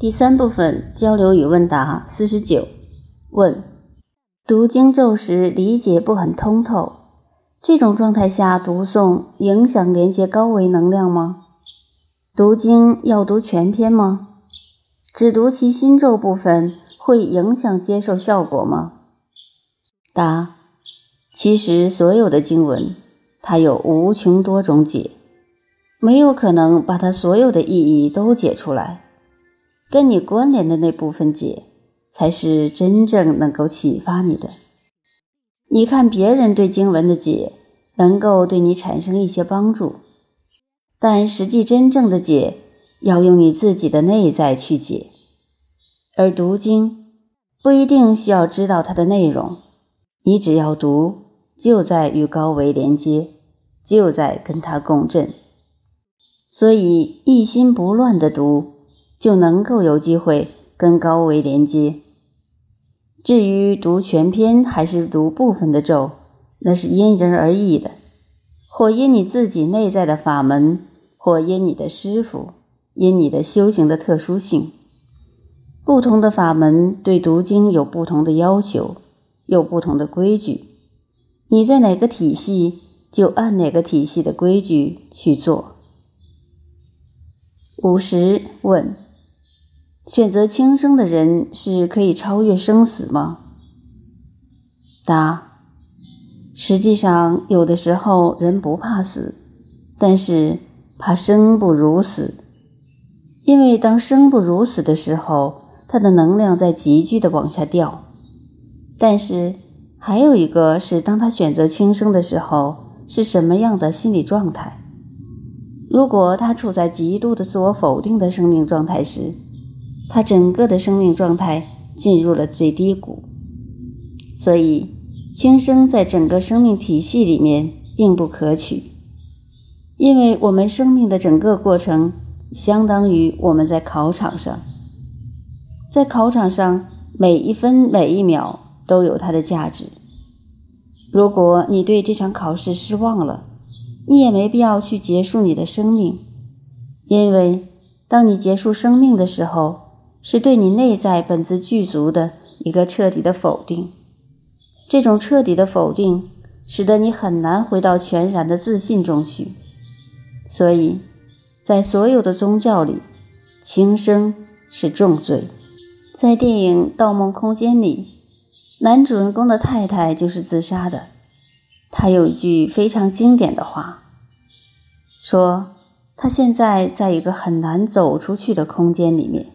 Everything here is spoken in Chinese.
第三部分交流与问答四十九问：读经咒时理解不很通透，这种状态下读诵影响连接高维能量吗？读经要读全篇吗？只读其心咒部分会影响接受效果吗？答：其实所有的经文，它有无穷多种解，没有可能把它所有的意义都解出来。跟你关联的那部分解，才是真正能够启发你的。你看别人对经文的解，能够对你产生一些帮助，但实际真正的解，要用你自己的内在去解。而读经不一定需要知道它的内容，你只要读，就在与高维连接，就在跟它共振。所以一心不乱的读。就能够有机会跟高维连接。至于读全篇还是读部分的咒，那是因人而异的，或因你自己内在的法门，或因你的师傅，因你的修行的特殊性。不同的法门对读经有不同的要求，有不同的规矩。你在哪个体系，就按哪个体系的规矩去做。五十问。选择轻生的人是可以超越生死吗？答：实际上，有的时候人不怕死，但是怕生不如死。因为当生不如死的时候，他的能量在急剧的往下掉。但是还有一个是，当他选择轻生的时候，是什么样的心理状态？如果他处在极度的自我否定的生命状态时，他整个的生命状态进入了最低谷，所以轻生在整个生命体系里面并不可取，因为我们生命的整个过程相当于我们在考场上，在考场上每一分每一秒都有它的价值。如果你对这场考试失望了，你也没必要去结束你的生命，因为当你结束生命的时候。是对你内在本自具足的一个彻底的否定，这种彻底的否定使得你很难回到全然的自信中去。所以，在所有的宗教里，轻生是重罪。在电影《盗梦空间》里，男主人公的太太就是自杀的。他有一句非常经典的话，说他现在在一个很难走出去的空间里面。